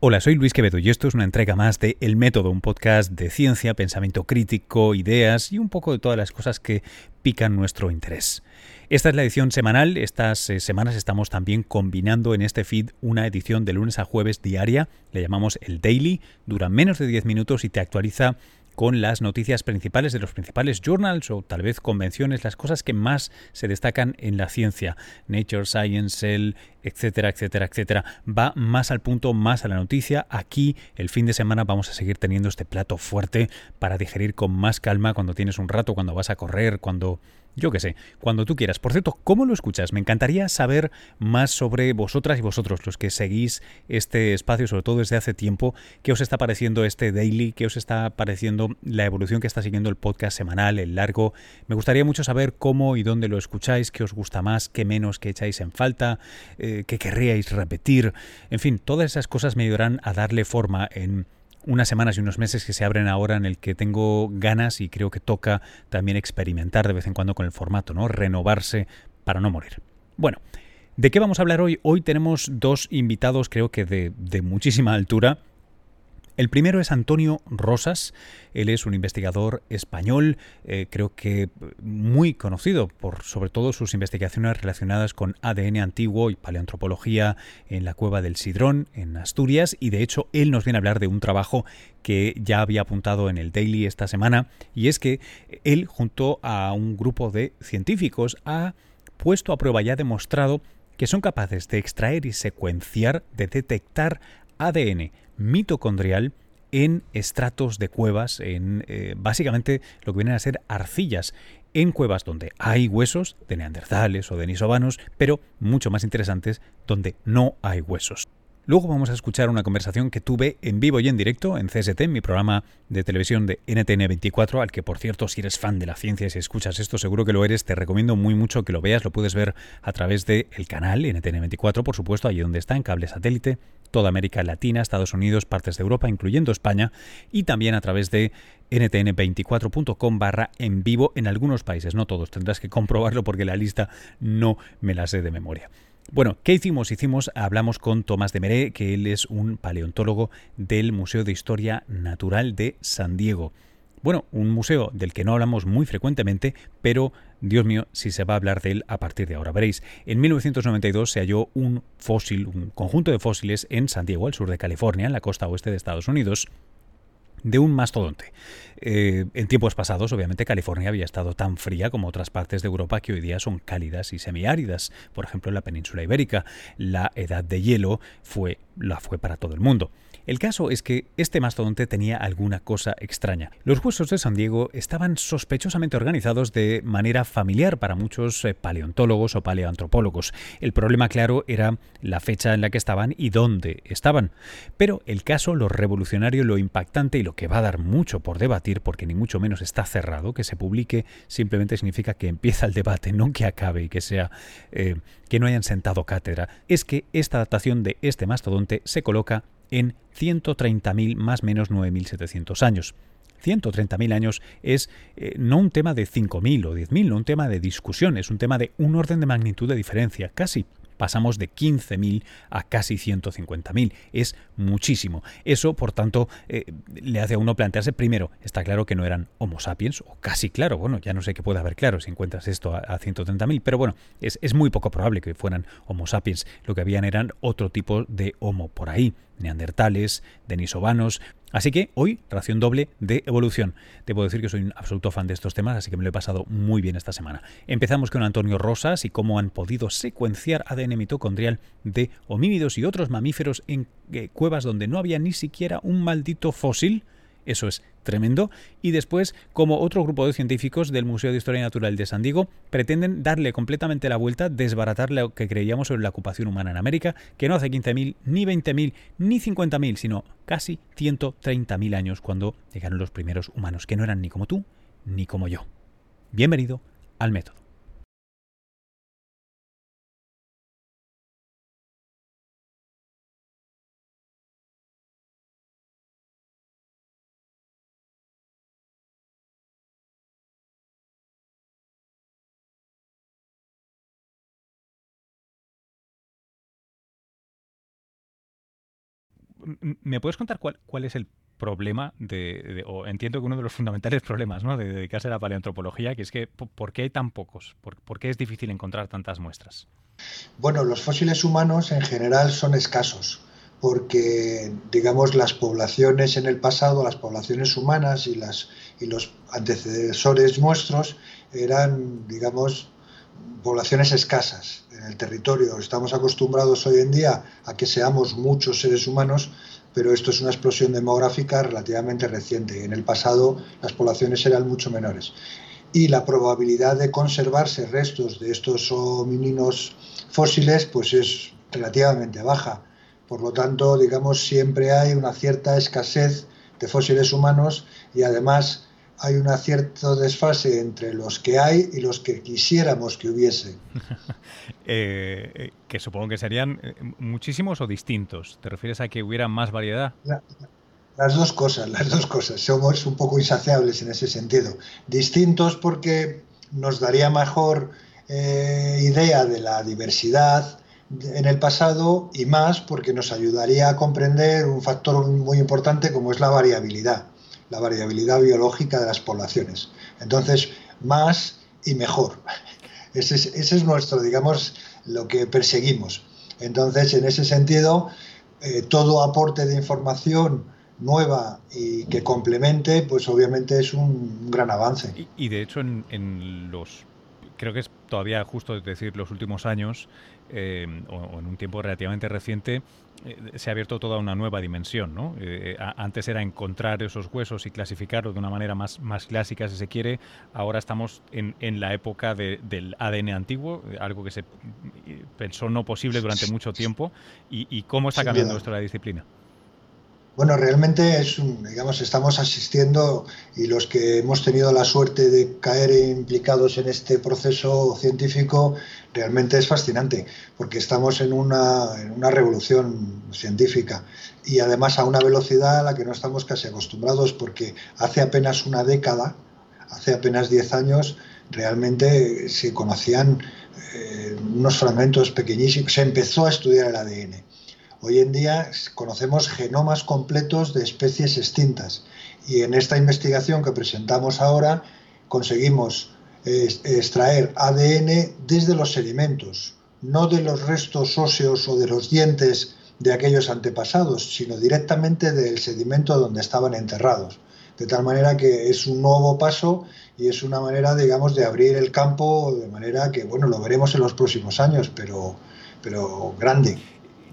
Hola, soy Luis Quevedo y esto es una entrega más de El Método, un podcast de ciencia, pensamiento crítico, ideas y un poco de todas las cosas que pican nuestro interés. Esta es la edición semanal, estas eh, semanas estamos también combinando en este feed una edición de lunes a jueves diaria, le llamamos el Daily, dura menos de 10 minutos y te actualiza con las noticias principales de los principales journals o tal vez convenciones, las cosas que más se destacan en la ciencia. Nature, Science, Cell, etcétera, etcétera, etcétera. Va más al punto, más a la noticia. Aquí el fin de semana vamos a seguir teniendo este plato fuerte para digerir con más calma cuando tienes un rato, cuando vas a correr, cuando yo qué sé, cuando tú quieras. Por cierto, ¿cómo lo escuchas? Me encantaría saber más sobre vosotras y vosotros, los que seguís este espacio, sobre todo desde hace tiempo. ¿Qué os está pareciendo este daily? ¿Qué os está pareciendo la evolución que está siguiendo el podcast semanal, el largo? Me gustaría mucho saber cómo y dónde lo escucháis, qué os gusta más, qué menos, qué echáis en falta, eh, qué querríais repetir. En fin, todas esas cosas me ayudarán a darle forma en unas semanas y unos meses que se abren ahora en el que tengo ganas y creo que toca también experimentar de vez en cuando con el formato, ¿no? Renovarse para no morir. Bueno, ¿de qué vamos a hablar hoy? Hoy tenemos dos invitados creo que de, de muchísima altura. El primero es Antonio Rosas, él es un investigador español, eh, creo que muy conocido por sobre todo sus investigaciones relacionadas con ADN antiguo y paleoantropología en la cueva del Sidrón, en Asturias, y de hecho él nos viene a hablar de un trabajo que ya había apuntado en el Daily esta semana, y es que él junto a un grupo de científicos ha puesto a prueba y ha demostrado que son capaces de extraer y secuenciar, de detectar ADN mitocondrial en estratos de cuevas, en eh, básicamente lo que vienen a ser arcillas, en cuevas donde hay huesos de neandertales o de denisovanos, pero mucho más interesantes donde no hay huesos. Luego vamos a escuchar una conversación que tuve en vivo y en directo en CST, mi programa de televisión de NTN24, al que por cierto, si eres fan de la ciencia y si escuchas esto, seguro que lo eres, te recomiendo muy mucho que lo veas, lo puedes ver a través del el canal NTN24, por supuesto, allí donde está, en cable satélite, toda América Latina, Estados Unidos, partes de Europa, incluyendo España, y también a través de ntn24.com barra en vivo en algunos países, no todos, tendrás que comprobarlo porque la lista no me la sé de memoria. Bueno, ¿qué hicimos? Hicimos, hablamos con Tomás de Meré, que él es un paleontólogo del Museo de Historia Natural de San Diego. Bueno, un museo del que no hablamos muy frecuentemente, pero Dios mío, si se va a hablar de él a partir de ahora. Veréis, en 1992 se halló un fósil, un conjunto de fósiles en San Diego, al sur de California, en la costa oeste de Estados Unidos, de un mastodonte. Eh, en tiempos pasados, obviamente, California había estado tan fría como otras partes de Europa que hoy día son cálidas y semiáridas. Por ejemplo, en la península ibérica, la edad de hielo fue, la fue para todo el mundo. El caso es que este mastodonte tenía alguna cosa extraña. Los huesos de San Diego estaban sospechosamente organizados de manera familiar para muchos eh, paleontólogos o paleoantropólogos. El problema, claro, era la fecha en la que estaban y dónde estaban. Pero el caso, lo revolucionario, lo impactante y lo que va a dar mucho por debatir, porque ni mucho menos está cerrado, que se publique simplemente significa que empieza el debate, no que acabe y que sea eh, que no hayan sentado cátedra, es que esta adaptación de este mastodonte se coloca en 130.000 más menos 9.700 años. 130.000 años es eh, no un tema de 5.000 o 10.000, no un tema de discusión, es un tema de un orden de magnitud de diferencia, casi pasamos de 15.000 a casi 150.000. Es muchísimo. Eso, por tanto, eh, le hace a uno plantearse, primero, está claro que no eran Homo sapiens, o casi claro, bueno, ya no sé qué puede haber claro si encuentras esto a, a 130.000, pero bueno, es, es muy poco probable que fueran Homo sapiens. Lo que habían eran otro tipo de Homo por ahí, neandertales, denisovanos, Así que hoy, ración doble de evolución. Debo decir que soy un absoluto fan de estos temas, así que me lo he pasado muy bien esta semana. Empezamos con Antonio Rosas y cómo han podido secuenciar ADN mitocondrial de homínidos y otros mamíferos en eh, cuevas donde no había ni siquiera un maldito fósil eso es tremendo. Y después, como otro grupo de científicos del Museo de Historia Natural de San Diego, pretenden darle completamente la vuelta, desbaratar lo que creíamos sobre la ocupación humana en América, que no hace 15.000, ni 20.000, ni 50.000, sino casi 130.000 años cuando llegaron los primeros humanos, que no eran ni como tú, ni como yo. Bienvenido al método. ¿Me puedes contar cuál, cuál es el problema de, o entiendo que uno de los fundamentales problemas ¿no? de dedicarse a la paleoantropología, que es que ¿por qué hay tan pocos? ¿Por, qué es difícil encontrar tantas muestras? Bueno, los fósiles humanos en general son escasos porque, digamos, las poblaciones en el pasado, las poblaciones humanas y, las, y los antecesores nuestros eran, digamos, poblaciones escasas en el territorio. Estamos acostumbrados hoy en día a que seamos muchos seres humanos, pero esto es una explosión demográfica relativamente reciente. En el pasado las poblaciones eran mucho menores. Y la probabilidad de conservarse restos de estos homininos fósiles pues es relativamente baja. Por lo tanto, digamos, siempre hay una cierta escasez de fósiles humanos y además hay un cierto desfase entre los que hay y los que quisiéramos que hubiese. Eh, eh, que supongo que serían eh, muchísimos o distintos. ¿Te refieres a que hubiera más variedad? las dos cosas, las dos cosas. Somos un poco insaciables en ese sentido. Distintos porque nos daría mejor idea de la diversidad en el pasado y más porque nos ayudaría a comprender un factor muy importante como es la variabilidad la variabilidad biológica de las poblaciones. Entonces, más y mejor. Ese es, nuestro, digamos, lo que perseguimos. Entonces, en ese sentido, eh, todo aporte de información nueva y que complemente, pues obviamente es un gran avance. Y, de hecho, en, los creo que es todavía justo decir los últimos años, eh, o, en un tiempo relativamente reciente, eh, se ha abierto toda una nueva dimensión. ¿no? Eh, antes era encontrar esos huesos y clasificarlos de una manera más, más clásica, si se quiere. Ahora estamos en, en la época del ADN antiguo, algo que se pensó no posible durante mucho tiempo. ¿Y, y cómo está cambiando esto la disciplina? Bueno, realmente es un, digamos, estamos asistiendo y los que hemos tenido la suerte de caer implicados en este proceso científico, realmente es fascinante, porque estamos en una, en una revolución científica. Y además a una velocidad a la que no estamos casi acostumbrados, porque hace apenas una década, hace apenas 10 años, realmente se conocían eh, unos fragmentos pequeñísimos, se empezó a estudiar el ADN Hoy en día conocemos genomas completos de especies extintas y en esta investigación que presentamos ahora conseguimos extraer ADN desde los sedimentos, no de los restos óseos o de los dientes de aquellos antepasados, sino directamente del sedimento donde estaban enterrados. De tal manera que es un nuevo paso y es una manera, digamos, de abrir el campo de manera que, bueno, lo veremos en los próximos años, pero, pero grande.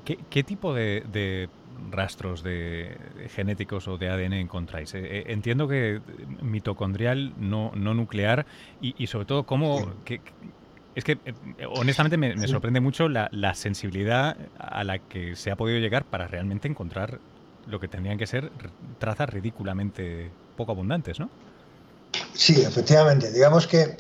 ¿Qué, tipo de, rastros de, genéticos o de ADN encontráis? Eh, eh, entiendo que mitocondrial, no, nuclear, y, sobre todo cómo... es que eh, honestamente me, sorprende mucho la, sensibilidad a la que se ha podido llegar para realmente encontrar lo que tendrían que ser trazas ridículamente poco abundantes, ¿no? Sí, efectivamente. Digamos que,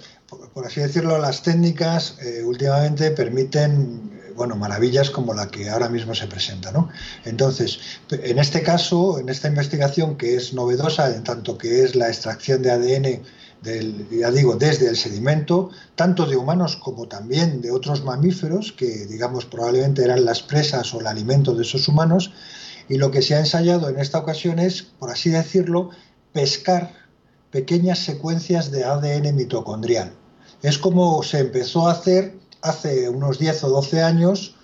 por, así decirlo, las técnicas últimamente permiten bueno, maravillas como la que ahora mismo se presenta. ¿no? Entonces, en este caso, en esta investigación que es novedosa, en tanto que es la extracción de ADN, del, ya digo, desde el sedimento, tanto de humanos como también de otros mamíferos, que digamos probablemente eran las presas o el alimento de esos humanos, y lo que se ha ensayado en esta ocasión es, por así decirlo, pescar pequeñas secuencias de ADN mitocondrial. Es como se empezó a hacer hace unos 10 o 12 años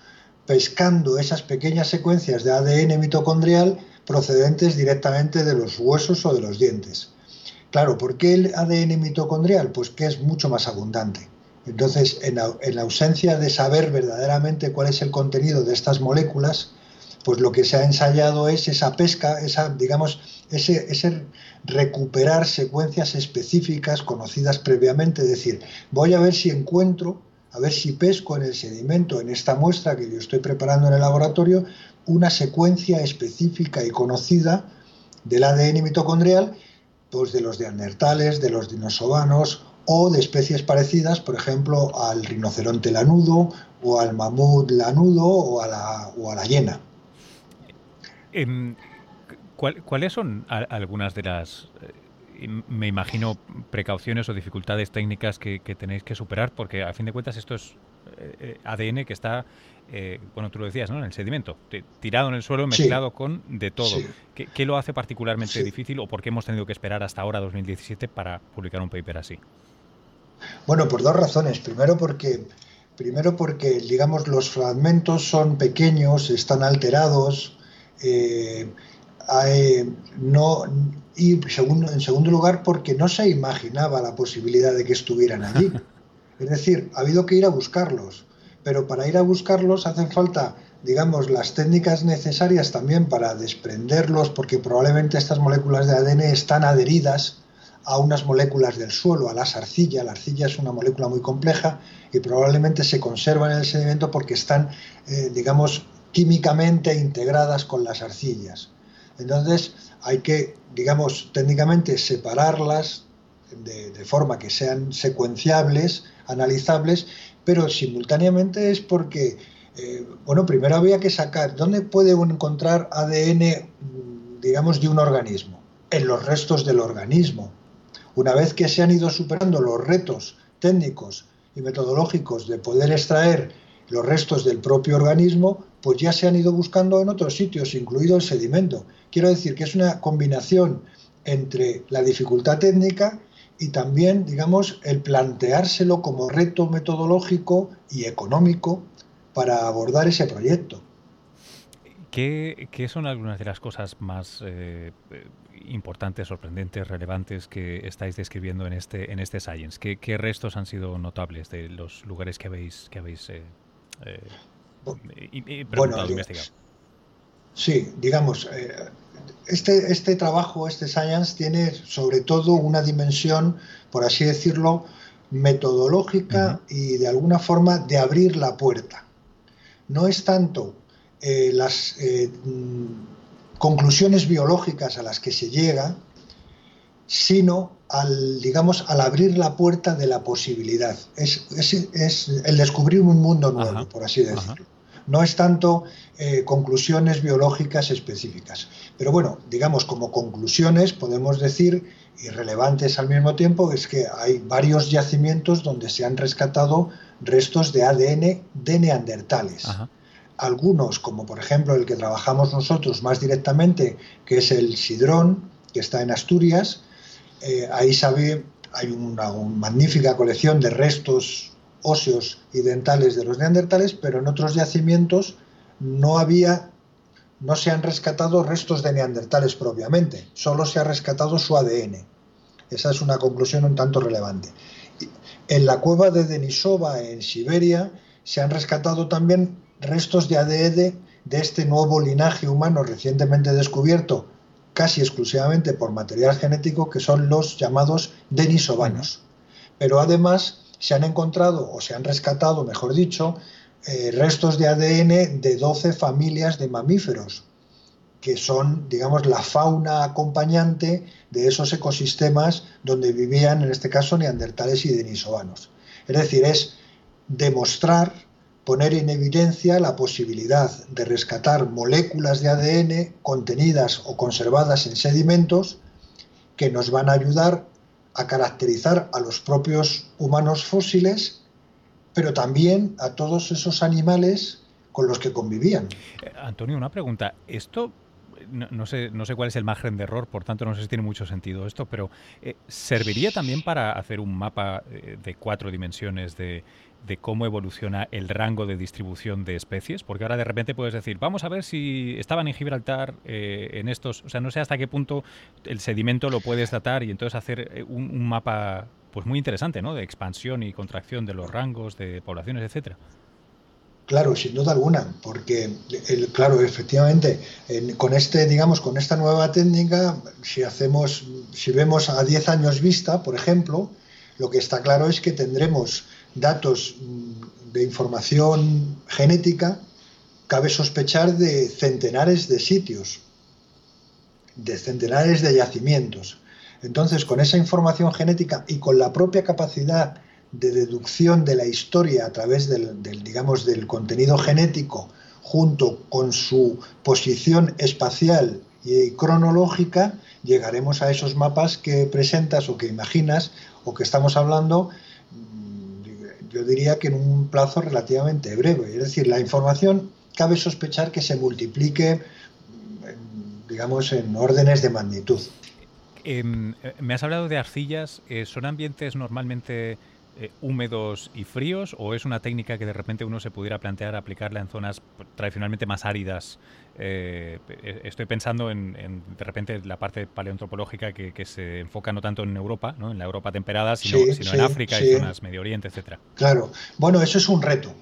pescando esas pequeñas secuencias de ADN mitocondrial procedentes directamente de los huesos o de los dientes. Claro, ¿por qué el ADN mitocondrial? Pues que es mucho más abundante. Entonces, en, la ausencia de saber verdaderamente cuál es el contenido de estas moléculas, pues lo que se ha ensayado es esa pesca, esa, digamos, ese, ese, recuperar secuencias específicas conocidas previamente, es decir, voy a ver si encuentro a ver si pesco en el sedimento, en esta muestra que yo estoy preparando en el laboratorio, una secuencia específica y conocida del ADN mitocondrial, pues de los neandertales, de los dinosovanos o de especies parecidas, por ejemplo, al rinoceronte lanudo o al mamut lanudo o a la, o a la hiena. Em, ¿Cuáles son algunas de las eh, me imagino precauciones o dificultades técnicas que, tenéis que superar, porque a fin de cuentas esto es ADN que está bueno, tú lo decías, ¿no? En el sedimento, tirado en el suelo, mezclado con de todo. ¿Qué, lo hace particularmente difícil o por qué hemos tenido que esperar hasta ahora, 2017, para publicar un paper así? Bueno, por dos razones. Primero porque, primero porque digamos, los fragmentos son pequeños, están alterados, eh, no, y segundo, en segundo lugar porque no se imaginaba la posibilidad de que estuvieran allí. Es decir, ha habido que ir a buscarlos, pero para ir a buscarlos hacen falta, digamos, las técnicas necesarias también para desprenderlos, porque probablemente estas moléculas de ADN están adheridas a unas moléculas del suelo, a la arcilla. La arcilla es una molécula muy compleja y probablemente se conservan en el sedimento porque están, eh, digamos, químicamente integradas con las arcillas. Entonces hay que, digamos, técnicamente separarlas de, forma que sean secuenciables, analizables, pero simultáneamente es porque, eh, bueno, primero había que sacar, ¿dónde puede uno encontrar ADN, digamos, de un organismo? En los restos del organismo una vez que se han ido superando los retos técnicos y metodológicos de poder extraer los restos del propio organismo, pues ya se han ido buscando en otros sitios, incluido el sedimento. Quiero decir que es una combinación entre la dificultad técnica y también, digamos, el planteárselo como reto metodológico y económico para abordar ese proyecto. ¿Qué, son algunas de las cosas más eh, importantes, sorprendentes, relevantes que estáis describiendo en este, en este Science? ¿Qué, restos han sido notables de los lugares que habéis, que habéis eh, eh, bueno, investigado? Sí, digamos, eh, este, este trabajo, este Science, tiene sobre todo una dimensión, por así decirlo, metodológica y de alguna forma de abrir la puerta. No es tanto las conclusiones biológicas a las que se llega, sino al, digamos, al abrir la puerta de la posibilidad. Es, el descubrir un mundo nuevo, por así decirlo. No es tanto eh, conclusiones biológicas específicas. Pero bueno, digamos, como conclusiones podemos decir, irrelevantes al mismo tiempo, es que hay varios yacimientos donde se han rescatado restos de ADN de neandertales algunos, como por ejemplo el que trabajamos nosotros más directamente, que es el Sidrón, que está en Asturias. Eh, ahí sabe, hay una, magnífica colección de restos óseos y dentales de los neandertales, pero en otros yacimientos no había, no se han rescatado restos de neandertales propiamente, solo se ha rescatado su ADN. Esa es una conclusión un tanto relevante. En la cueva de Denisova, en Siberia, se han rescatado también restos de ADN de este nuevo linaje humano recientemente descubierto casi exclusivamente por material genético que son los llamados denisovanos. Pero además se han encontrado o se han rescatado, mejor dicho, eh, restos de ADN de 12 familias de mamíferos, que son, digamos, la fauna acompañante de esos ecosistemas donde vivían, en este caso, neandertales y denisovanos. Es decir, es demostrar poner en evidencia la posibilidad de rescatar moléculas de ADN contenidas o conservadas en sedimentos que nos van a ayudar a caracterizar a los propios humanos fósiles, pero también a todos esos animales con los que convivían. Eh, Antonio, una pregunta. Esto no, sé, no sé cuál es el margen de error, por tanto no sé si tiene mucho sentido esto, pero eh, ¿serviría también para hacer un mapa eh, de cuatro dimensiones de, de cómo evoluciona el rango de distribución de especies, porque ahora de repente puedes decir, vamos a ver si estaban en Gibraltar eh, en estos, o sea, no sé hasta qué punto el sedimento lo puedes datar y entonces hacer eh, un, mapa pues muy interesante, ¿no? De expansión y contracción de los rangos de poblaciones, etcétera. Claro, sin duda alguna, porque el, claro, efectivamente, con este, digamos, con esta nueva técnica, si hacemos, si vemos a 10 años vista, por ejemplo, lo que está claro es que tendremos datos mm, de información genética, cabe sospechar de centenares de sitios, de centenares de yacimientos. Entonces, con esa información genética y con la propia capacidad de deducción de la historia a través del, digamos, del contenido genético, junto con su posición espacial y cronológica, llegaremos a esos mapas que presentas o que imaginas o que estamos hablando yo diría que en un plazo relativamente breve. Es decir, la información cabe sospechar que se multiplique, digamos, en órdenes de magnitud. Em, me has hablado de arcillas. Eh, ¿Son ambientes normalmente eh, húmedos y fríos o es una técnica que de repente uno se pudiera plantear aplicarla en zonas tradicionalmente más áridas? Eh, estoy pensando en, de repente la parte paleontropológica que, se enfoca no tanto en Europa, ¿no? en la Europa temperada, sino, en África y zonas Medio Oriente, etcétera. Claro. Bueno, eso es un reto.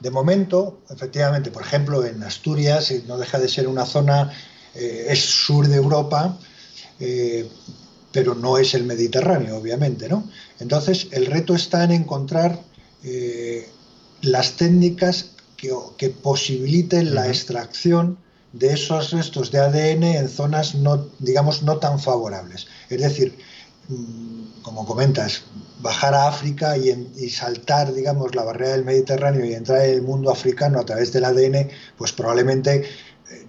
De momento, efectivamente, por ejemplo, en Asturias, no deja de ser una zona, es sur de Europa, eh, pero no es el Mediterráneo, obviamente, ¿no? Entonces, el reto está en encontrar eh, las técnicas que, posibiliten la extracción de esos restos de ADN en zonas no, digamos, no tan favorables. Es decir, mm, como comentas, bajar a África y, saltar, digamos, la barrera del Mediterráneo y entrar en el mundo africano a través del ADN, pues probablemente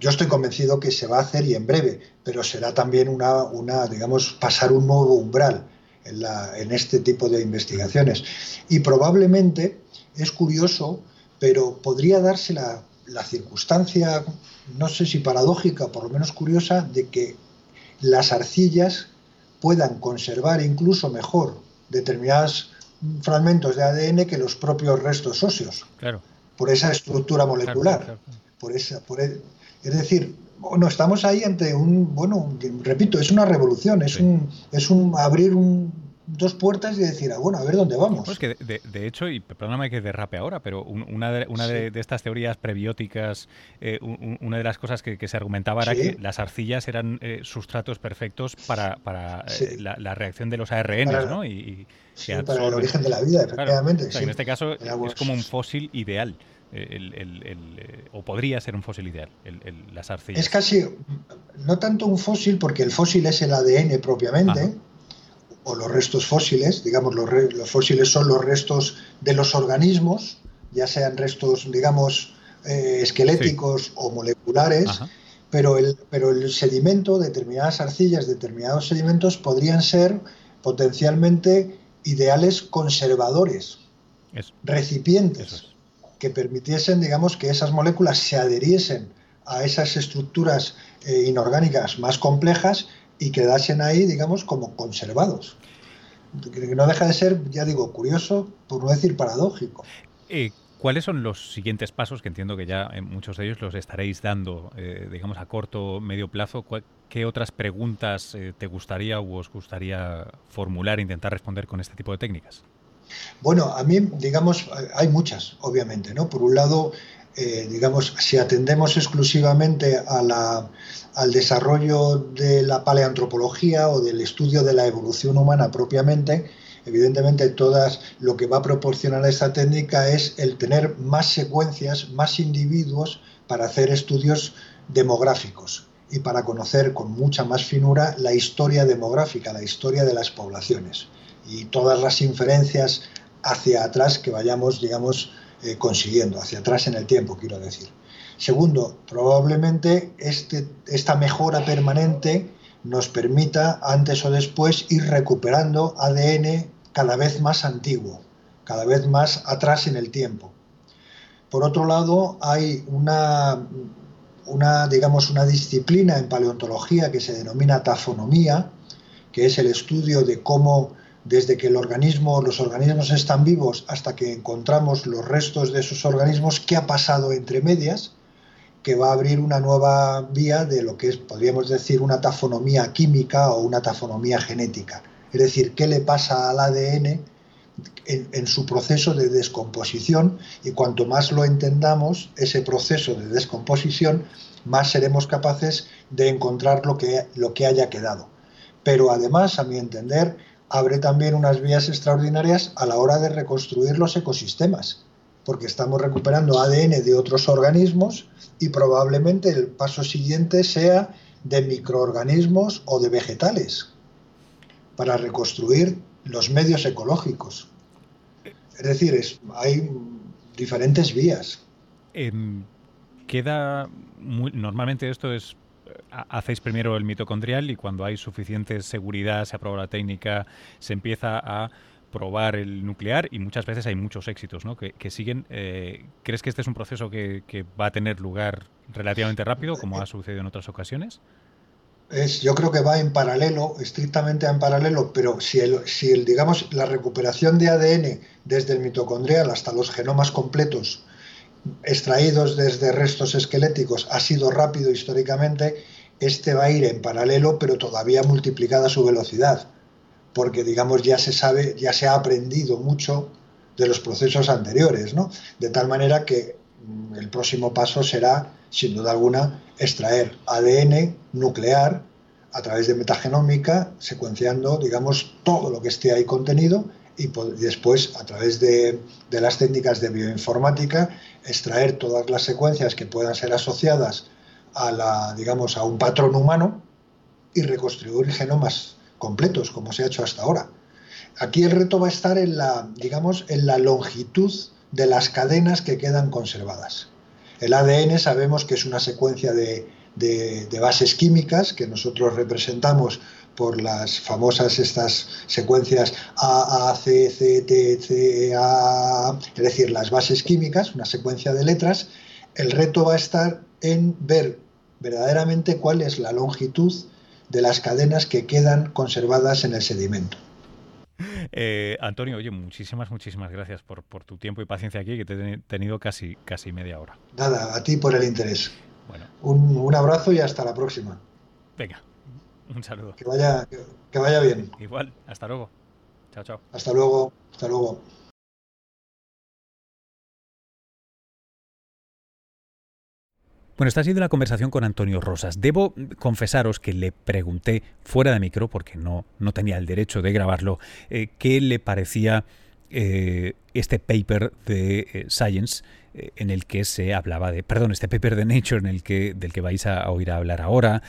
yo estoy convencido que se va a hacer y en breve, pero será también una, una digamos, pasar un nuevo umbral en, la, en este tipo de investigaciones. Y probablemente es curioso, pero podría darse la, la circunstancia, no sé si paradójica, por lo menos curiosa, de que las arcillas puedan conservar incluso mejor determinados fragmentos de ADN que los propios restos óseos. Claro. Por esa estructura molecular. Por esa, por, e, es decir, bueno, estamos ahí ante un, bueno, repito, es una revolución, es un, es un abrir dos puertas y decir, ah, bueno, a ver dónde vamos. Pues que de, hecho, y perdóname que derrape ahora, pero una de, una de, estas teorías prebióticas, eh, una de las cosas que, se argumentaba era que las arcillas eran eh, sustratos perfectos para, para eh, la, reacción de los ARNs, ¿no? Y, para el origen de la vida, efectivamente. en este caso es como un fósil ideal. El, eh, o podría ser un fósil ideal, las arcillas. Es casi, no tanto un fósil, porque el fósil es el ADN propiamente, o los restos fósiles, digamos, los, los, fósiles son los restos de los organismos, ya sean restos, digamos, eh, esqueléticos o moleculares, pero el, pero el sedimento, determinadas arcillas, determinados sedimentos podrían ser potencialmente ideales conservadores, recipientes que permitiesen, digamos, que esas moléculas se adheriesen a esas estructuras eh, inorgánicas más complejas y quedasen ahí, digamos, como conservados. Que no deja de ser, ya digo, curioso, por no decir paradójico. Eh, ¿Cuáles son los siguientes pasos que entiendo que ya en muchos de ellos los estaréis dando, eh, digamos, a corto o medio plazo? ¿Qué otras preguntas te gustaría o os gustaría formular e intentar responder con este tipo de técnicas? Bueno, a mí, digamos, hay muchas, obviamente, ¿no? Por un lado, eh, digamos, si atendemos exclusivamente al desarrollo de la paleantropología o del estudio de la evolución humana propiamente, evidentemente todas lo que va a proporcionar esta técnica es el tener más secuencias, más individuos para hacer estudios demográficos y para conocer con mucha más finura la historia demográfica, la historia de las poblaciones y todas las inferencias hacia atrás que vayamos, digamos, eh, consiguiendo, hacia atrás en el tiempo, quiero decir. Segundo, probablemente este, esta mejora permanente nos permita, antes o después, ir recuperando ADN cada vez más antiguo, cada vez más atrás en el tiempo. Por otro lado, hay una, una, digamos, una disciplina en paleontología que se denomina tafonomía, que es el estudio de cómo desde que el organismo, los organismos están vivos hasta que encontramos los restos de esos organismos, qué ha pasado entre medias, que va a abrir una nueva vía de lo que es, podríamos decir, una tafonomía química o una tafonomía genética. Es decir, qué le pasa al ADN en, en, su proceso de descomposición y cuanto más lo entendamos, ese proceso de descomposición, más seremos capaces de encontrar lo que, lo que haya quedado. Pero además, a mi entender, abre también unas vías extraordinarias a la hora de reconstruir los ecosistemas, porque estamos recuperando ADN de otros organismos y probablemente el paso siguiente sea de microorganismos o de vegetales para reconstruir los medios ecológicos. Es decir, hay diferentes vías. Em, queda normalmente esto es hacéis primero el mitocondrial y cuando hay suficiente seguridad, se aprueba la técnica, se empieza a probar el nuclear y muchas veces hay muchos éxitos ¿no? que, siguen. Eh, ¿Crees que este es un proceso que, va a tener lugar relativamente rápido, como ha sucedido en otras ocasiones? Es, yo creo que va en paralelo, estrictamente en paralelo, pero si, el, si el, digamos, la recuperación de ADN desde el mitocondrial hasta los genomas completos extraídos desde restos esqueléticos ha sido rápido históricamente, este va a ir en paralelo, pero todavía multiplicada su velocidad, porque digamos ya se sabe, ya se ha aprendido mucho de los procesos anteriores, ¿no? De tal manera que mm, el próximo paso será, sin duda alguna, extraer ADN nuclear a través de metagenómica, secuenciando, digamos, todo lo que esté ahí contenido y después, a través de, de las técnicas de bioinformática, extraer todas las secuencias que puedan ser asociadas a un patrón humano y reconstruir genomas completos, como se ha hecho hasta ahora. Aquí el reto va a estar en la, longitud de las cadenas que quedan conservadas. El ADN sabemos que es una secuencia de, bases químicas que nosotros representamos por las famosas estas secuencias A, C, C, T, C, A, es decir, las bases químicas, una secuencia de letras. El reto va a estar en ver verdaderamente cuál es la longitud de las cadenas que quedan conservadas en el sedimento. Eh, Antonio, oye, muchísimas, muchísimas gracias por, por, tu tiempo y paciencia aquí, que te he tenido casi, casi media hora. Nada, a ti por el interés. Bueno. Un, un abrazo y hasta la próxima. Venga, un saludo. Que vaya, que vaya bien. Igual, hasta luego. Chao, chao. Hasta luego, hasta luego. Bueno, esta ha sido la conversación con Antonio Rosas. Debo confesaros que le pregunté fuera de micro, porque no, no tenía el derecho de grabarlo, eh, qué le parecía eh, este paper de eh, Science en el que se hablaba de, perdón, este paper de Nature en el que, del que vais a oír hablar ahora,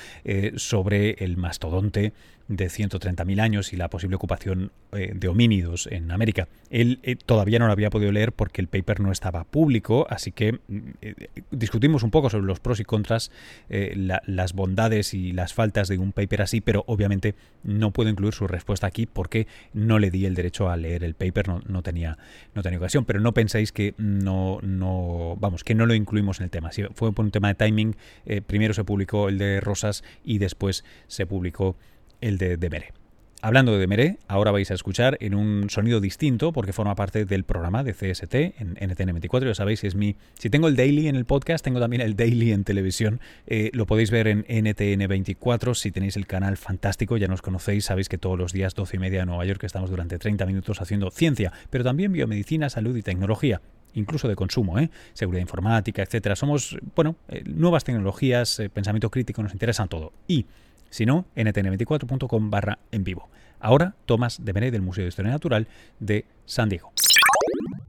sobre el mastodonte de 130.000 años y la posible ocupación eh, de homínidos en América. Él eh, todavía no lo había podido leer porque el paper no estaba público, así que mm, eh, discutimos un poco sobre los pros y contras, las bondades y las faltas de un paper así, pero obviamente no puedo incluir su respuesta aquí porque no le di el derecho a leer el paper, no, tenía, no tenía ocasión, pero no penséis que no, no, vamos, que no lo incluimos en el tema. Si fue por un tema de timing, primero se publicó el de Rosas y después se publicó el de Demeré. Hablando de Demeré, ahora vais a escuchar en un sonido distinto porque forma parte del programa de CST en NTN24. Ya sabéis, es mi. Si tengo el daily en el podcast, tengo también el daily en televisión. Eh, lo podéis ver en NTN24. Si tenéis el canal fantástico, ya nos conocéis, sabéis que todos los días 12 y media en Nueva York estamos durante 30 minutos haciendo ciencia, pero también biomedicina, salud y tecnología incluso de consumo, ¿eh? seguridad informática, etcétera. Somos, bueno, eh, nuevas tecnologías, pensamiento crítico, nos interesa todo. Y si no, ntn24.com barra en vivo. Ahora, Tomás de Benet del Museo de Historia Natural de San Diego.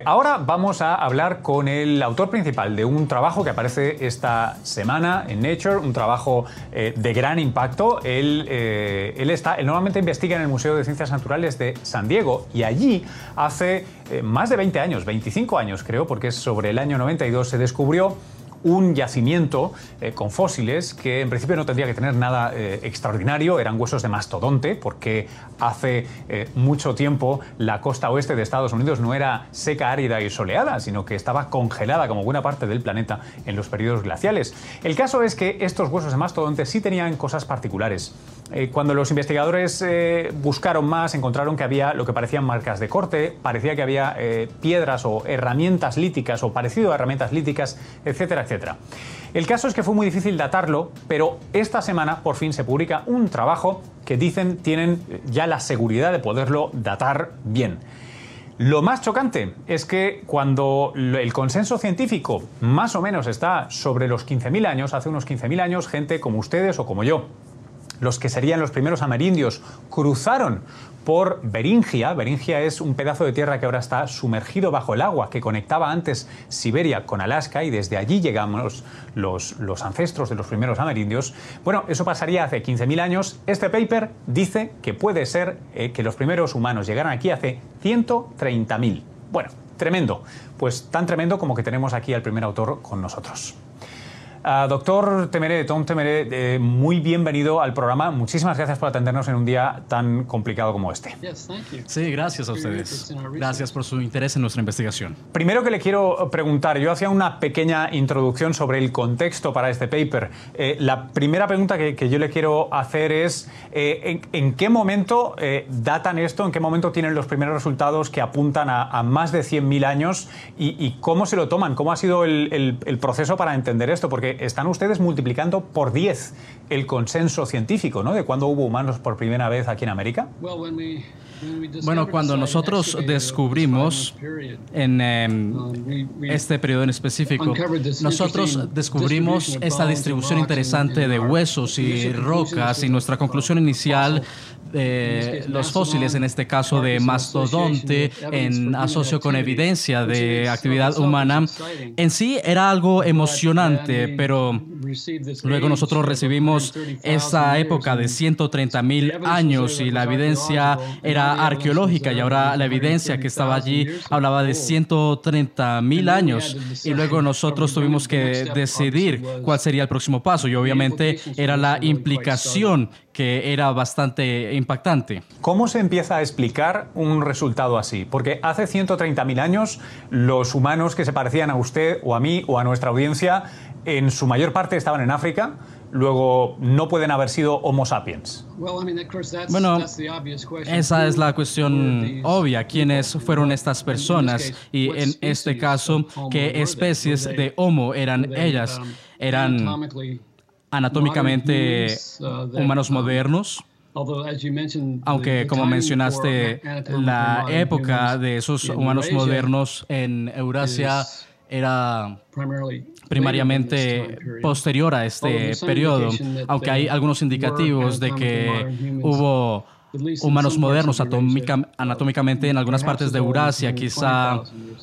Ahora vamos a hablar con el autor principal de un trabajo que aparece esta semana en Nature, un trabajo eh, de gran impacto. Él, eh, él, está, él normalmente investiga en el Museo de Ciencias Naturales de San Diego y allí hace eh, más de 20 años, 25 años creo, porque es sobre el año 92, se descubrió un yacimiento eh, con fósiles que en principio no tendría que tener nada eh, extraordinario, eran huesos de mastodonte, porque hace eh, mucho tiempo la costa oeste de Estados Unidos no era seca, árida y soleada, sino que estaba congelada como buena parte del planeta en los periodos glaciales. El caso es que estos huesos de mastodonte sí tenían cosas particulares. Cuando los investigadores buscaron más, encontraron que había lo que parecían marcas de corte, parecía que había piedras o herramientas líticas o parecido a herramientas líticas, etcétera, el caso es que fue muy difícil datarlo, pero esta semana por fin se publica un trabajo que dicen tienen ya la seguridad de poderlo datar bien. Lo más chocante es que cuando el consenso científico más o menos está sobre los 15.000 años, hace unos 15.000 años, gente como ustedes o como yo, los que serían los primeros amerindios, cruzaron por Beringia. Beringia es un pedazo de tierra que ahora está sumergido bajo el agua, que conectaba antes Siberia con Alaska y desde allí llegamos los, ancestros de los primeros amerindios. Bueno, eso pasaría hace 15.000 años. Este paper dice que puede ser eh, que los primeros humanos llegaran aquí hace 130.000. Bueno, tremendo. Pues tan tremendo como que tenemos aquí al primer autor con nosotros. Uh, doctor Temeré, Tom Temeré, eh, muy bienvenido al programa. Muchísimas gracias por atendernos en un día tan complicado como este. Sí, gracias a ustedes. Gracias por su interés en nuestra investigación. Primero que le quiero preguntar, yo hacía una pequeña introducción sobre el contexto para este paper. Eh, la primera pregunta que, que, yo le quiero hacer es, eh, ¿en, ¿en, qué momento eh, datan esto? ¿En qué momento tienen los primeros resultados que apuntan a, a más de 100.000 años? Y, y, cómo se lo toman? ¿Cómo ha sido el, el, el proceso para entender esto? Porque están ustedes multiplicando por 10 el consenso científico, ¿no? De cuándo hubo humanos por primera vez aquí en América. Bueno, cuando nosotros descubrimos en eh, este periodo en específico, nosotros descubrimos esta distribución interesante de huesos y rocas y nuestra conclusión inicial de los fósiles, en este caso de mastodonte, en asocio con evidencia de actividad humana, en sí era algo emocionante, pero luego nosotros recibimos esa época de 130 mil años y la evidencia era arqueológica y ahora la evidencia que estaba allí hablaba de 130 mil años y luego nosotros tuvimos que decidir cuál sería el próximo paso y obviamente era la implicación que era bastante impactante. ¿Cómo se empieza a explicar un resultado así? Porque hace 130.000 años los humanos que se parecían a usted o a mí o a nuestra audiencia en su mayor parte estaban en África, luego no pueden haber sido Homo sapiens. Bueno, esa es la cuestión obvia. ¿Quiénes fueron estas personas? Y en este caso, ¿qué especies de Homo eran ellas? ¿Eran anatómicamente humanos modernos? Aunque, como mencionaste, la época de esos humanos modernos en Eurasia era primariamente posterior a este periodo, aunque hay algunos indicativos de que hubo humanos modernos anatómicamente en algunas partes de Eurasia, quizá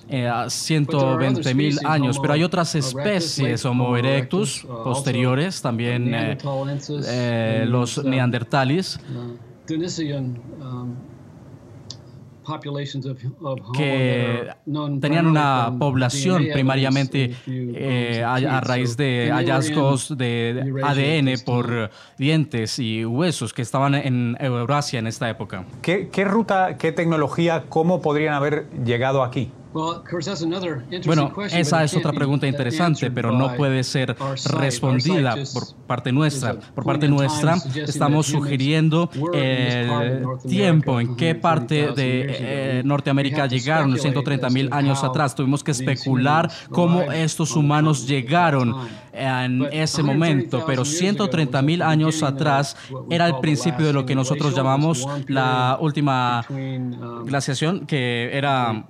eh, 120 mil años, pero hay otras especies, Homo erectus, posteriores, también eh, eh, los neandertales que tenían una población primariamente eh, a, raíz de hallazgos de ADN por dientes y huesos que estaban en Eurasia en esta época. ¿Qué, qué ruta, qué tecnología, cómo podrían haber llegado aquí? Bueno, esa es otra pregunta interesante, pero no puede ser respondida por parte nuestra. Por parte nuestra, estamos sugiriendo el tiempo en qué parte de eh, Norteamérica llegaron 130 mil años atrás. Tuvimos que especular cómo estos humanos llegaron en ese momento, pero 130 mil años atrás era el principio de lo que nosotros llamamos la última um, glaciación, que era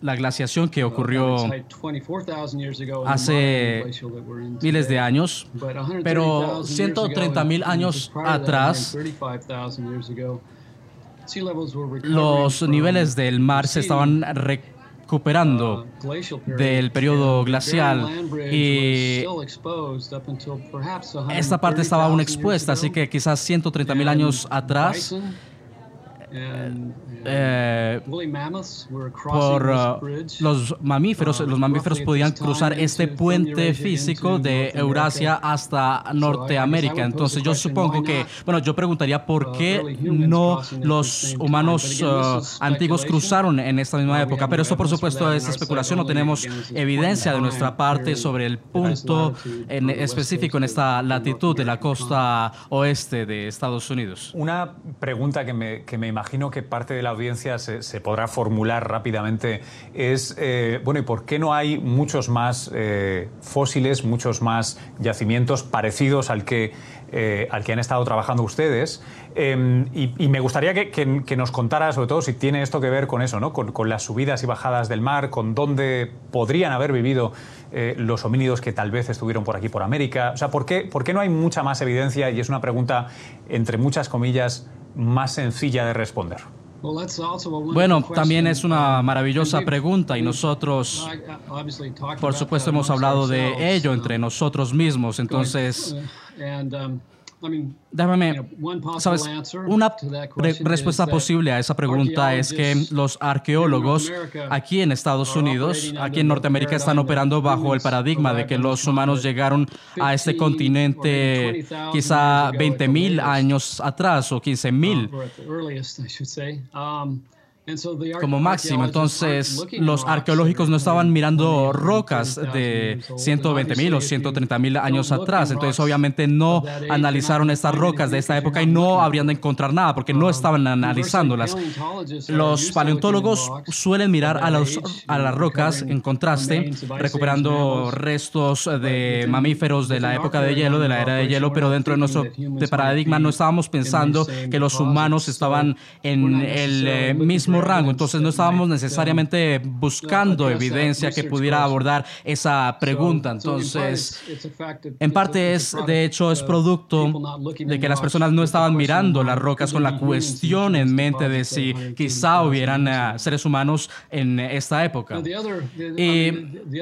la glaciación que ocurrió hace miles de años, pero 130 mil años atrás, los niveles del mar se estaban recuperando del periodo glacial y esta parte estaba aún expuesta, así que quizás 130 mil años atrás eh, por uh, los mamíferos. Los mamíferos podían cruzar este puente físico de Eurasia hasta Norteamérica. Entonces yo supongo que, bueno, yo preguntaría por qué no los humanos uh, antiguos cruzaron en esta misma época. Pero eso por supuesto es especulación. No tenemos evidencia de nuestra parte sobre el punto en específico en esta latitud de la costa oeste de Estados Unidos. Una pregunta que me, que me imagino que parte de la audiencia se, podrá formular rápidamente es, eh, bueno, ¿y por qué no hay muchos más eh, fósiles, muchos más yacimientos parecidos al que, eh, al que han estado trabajando ustedes? Em, y, me gustaría que, nos contara, sobre todo, si tiene esto que ver con eso, ¿no? con, con las subidas y bajadas del mar, con dónde podrían haber vivido los homínidos que tal vez estuvieron por aquí, por América. O sea, ¿por qué, ¿por qué no hay mucha más evidencia? Y es una pregunta, entre muchas comillas, más sencilla de responder. Bueno, también es una maravillosa pregunta y nosotros, por supuesto, hemos hablado de ello entre nosotros mismos. Entonces, Déjame, sabes, una respuesta posible a esa pregunta es que los arqueólogos aquí en Estados Unidos, aquí en Norteamérica, están operando bajo el paradigma de que los humanos llegaron a este continente quizá 20.000 años atrás o 15.000 como máximo. Entonces, los arqueológicos no estaban mirando rocas de 120 mil o 130 mil años atrás. Entonces, obviamente, no analizaron estas rocas de esta época y no habrían de encontrar nada porque no estaban analizándolas. Los paleontólogos suelen mirar a, los, a las rocas en contraste, recuperando restos de mamíferos de la época de hielo, de la era de hielo, pero dentro de nuestro paradigma no estábamos pensando que los humanos estaban en el eh, mismo rango, entonces no estábamos necesariamente buscando evidencia que pudiera abordar esa pregunta. Entonces, en parte es, de hecho, es producto de que las personas no estaban mirando las rocas con la cuestión en mente de si quizá hubieran eh, seres humanos en esta época. Y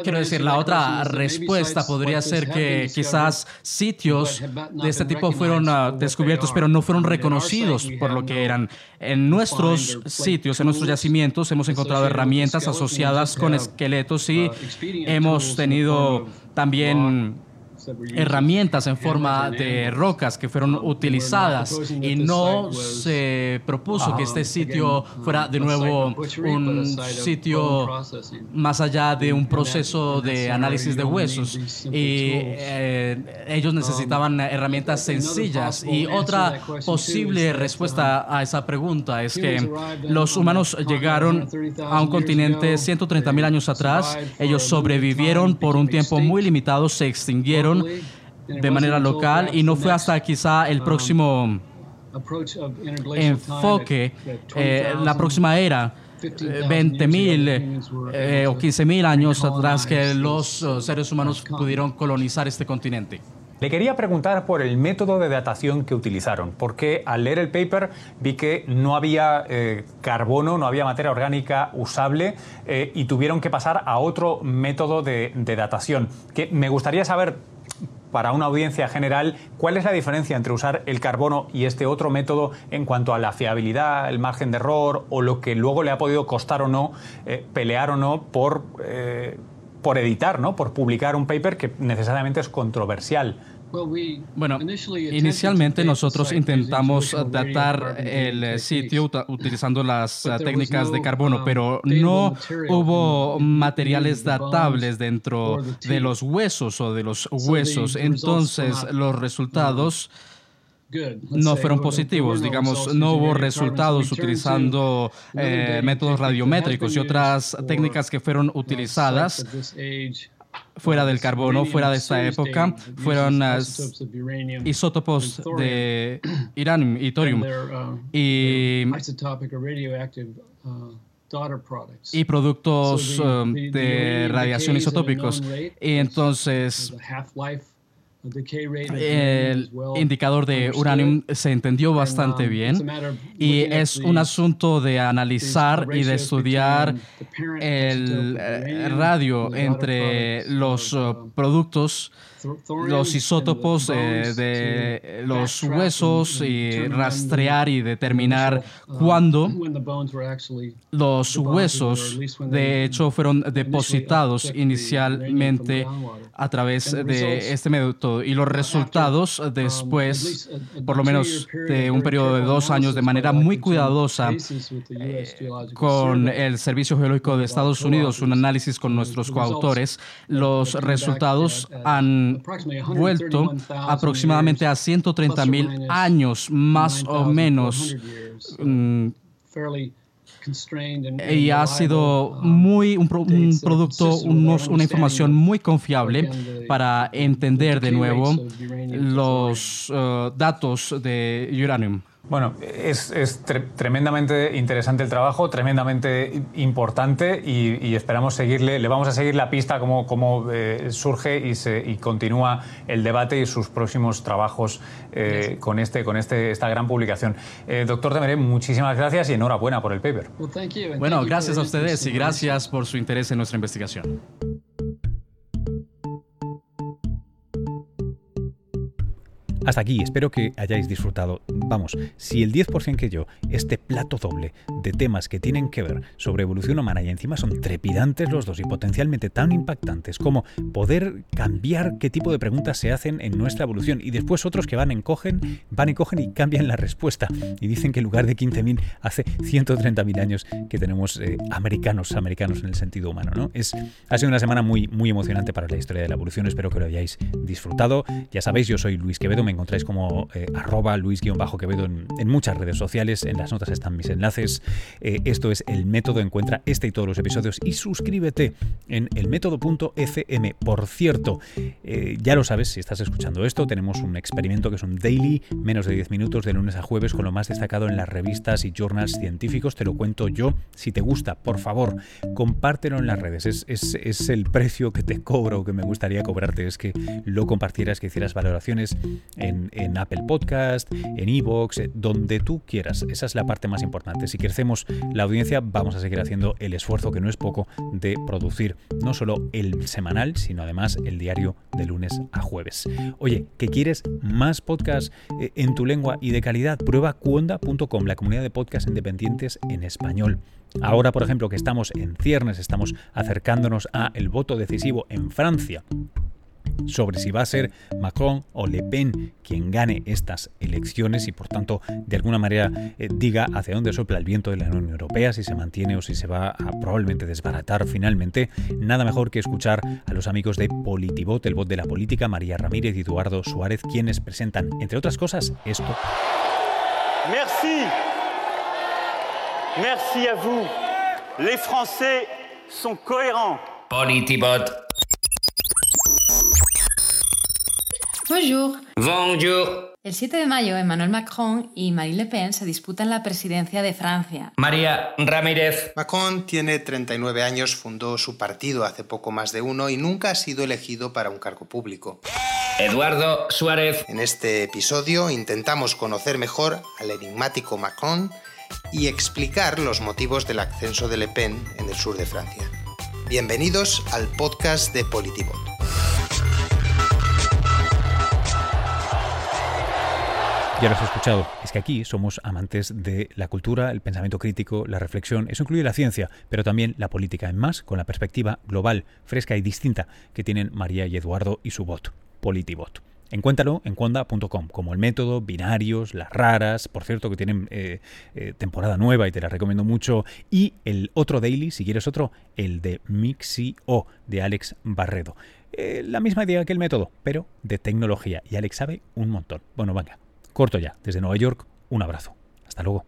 quiero decir, la otra respuesta podría ser que quizás sitios de este tipo fueron ah, descubiertos, pero no fueron reconocidos por lo que eran. En nuestros sitios, en nuestros yacimientos hemos encontrado herramientas asociadas con esqueletos y hemos tenido también herramientas en forma de rocas que fueron utilizadas y no se propuso que este sitio fuera de nuevo un sitio más allá de un proceso de análisis de huesos. y eh, ellos necesitaban herramientas sencillas. y otra posible respuesta a esa pregunta es que los humanos llegaron a un continente 130 mil años atrás. ellos sobrevivieron por un tiempo muy limitado se extinguieron de manera local y no fue hasta quizá el próximo enfoque, eh, la próxima era, 20.000 eh, eh, o 15.000 años atrás que los seres humanos pudieron colonizar este continente. Le quería preguntar por el método de datación que utilizaron, porque al leer el paper vi que no había carbono, no había materia orgánica usable y tuvieron que pasar a otro método de, de datación. Que me gustaría saber para una audiencia general, ¿cuál es la diferencia entre usar el carbono y este otro método en cuanto a la fiabilidad, el margen de error o lo que luego le ha podido costar o no, eh, pelear o no por, eh, por editar, ¿no? por publicar un paper que necesariamente es controversial? Bueno, inicialmente nosotros intentamos datar el sitio utilizando las técnicas de carbono, um, pero no hubo materiales datables dentro de los huesos o de los huesos. Entonces, los resultados no fueron positivos. Digamos, no hubo resultados utilizando eh, métodos radiométricos y otras técnicas que fueron utilizadas fuera del carbono, fuera de esta época, fueron isótopos de uranium y thorium. uh, y, uh, y productos um, de radiación isotópicos. Y entonces el indicador de uranium se entendió bastante um, bien. y es un asunto de analizar y de estudiar el eh, radio entre los uh, productos los isótopos eh, de los huesos y rastrear y determinar uh, cuándo los huesos de hecho fueron depositados inicialmente a través de este método y los resultados después, por lo menos de un periodo de dos años, de manera muy cuidadosa eh, con el Servicio Geológico de Estados Unidos, un análisis con nuestros coautores, los resultados han vuelto aproximadamente a 130 mil años más o menos. Mm, y ha sido muy un, producto, una información muy confiable para entender de nuevo los uh, datos de uranium. Bueno, es, tremendamente interesante el trabajo, tremendamente importante y, esperamos seguirle, le vamos a seguir la pista cómo, cómo eh, surge y, se, y continúa el debate y sus próximos trabajos eh, con, este, con este, esta gran publicación. Eh, doctor Temeré, muchísimas gracias y enhorabuena por el paper. Bueno, gracias a ustedes y gracias por su interés en nuestra investigación. Hasta aquí, espero que hayáis disfrutado. Vamos, si el 10% que yo, este plato doble de temas que tienen que ver sobre evolución humana y encima son trepidantes los dos y potencialmente tan impactantes como poder cambiar qué tipo de preguntas se hacen en nuestra evolución y después otros que van en cogen, van y cogen y cambian la respuesta y dicen que en lugar de 15.000 hace 130.000 años que tenemos eh, americanos, americanos en el sentido humano, ¿no? Es, ha sido una semana muy, muy emocionante para la historia de la evolución, espero que lo hayáis disfrutado. Ya sabéis, yo soy Luis Quevedo, encontráis como eh, arroba Luis-Quevedo en, muchas redes sociales, en las notas están mis enlaces. Eh, esto es El Método, encuentra este y todos los episodios y suscríbete en elmétodo.fm. Por cierto, eh, ya lo sabes, si estás escuchando esto, tenemos un experimento que es un daily, menos de 10 minutos de lunes a jueves, con lo más destacado en las revistas y journals científicos. Te lo cuento yo. Si te gusta, por favor, compártelo en las redes. Es, es el precio que te cobro, que me gustaría cobrarte, es que lo compartieras, que hicieras valoraciones en, Apple Podcast, en Evox, eh, donde tú quieras. Esa es la parte más importante. Si crecemos la audiencia, vamos a seguir haciendo el esfuerzo, que no es poco, de producir no solo el semanal, sino además el diario de lunes a jueves. Oye, ¿que quieres más podcast eh, en tu lengua y de calidad? Prueba cuonda.com, la comunidad de podcast independientes en español. Ahora, por ejemplo, que estamos en ciernes, estamos acercándonos a el voto decisivo en Francia sobre si va a ser Macron o Le Pen quien gane estas elecciones y por tanto de alguna manera eh, diga hacia dónde sopla el viento de la Unión Europea, si se mantiene o si se va a probablemente desbaratar finalmente, nada mejor que escuchar a los amigos de Politibot, el bot de la política, María Ramírez y Eduardo Suárez, quienes presentan, entre otras cosas, esto. Merci. Merci a vous. Les Français sont cohérents. Politibot. Bonjour. Bonjour. El 7 de mayo, Emmanuel Macron y Marine Le Pen se disputan la presidencia de Francia. María Ramírez. Macron tiene 39 años, fundó su partido hace poco más de uno y nunca ha sido elegido para un cargo público. Eduardo Suárez. En este episodio intentamos conocer mejor al enigmático Macron y explicar los motivos del ascenso de Le Pen en el sur de Francia. Bienvenidos al podcast de Politibot. Ya lo has escuchado, es que aquí somos amantes de la cultura, el pensamiento crítico, la reflexión, eso incluye la ciencia, pero también la política en más, con la perspectiva global, fresca y distinta que tienen María y Eduardo y su bot, Politibot. Encuéntralo en cuanda.com, como el método, binarios, las raras, por cierto que tienen eh, eh, temporada nueva y te la recomiendo mucho, y el otro daily, si quieres otro, el de Mixio, de Alex Barredo. Eh, la misma idea que el método, pero de tecnología, y Alex sabe un montón. Bueno, venga, Corto ya. Desde Nueva York, un abrazo. Hasta luego.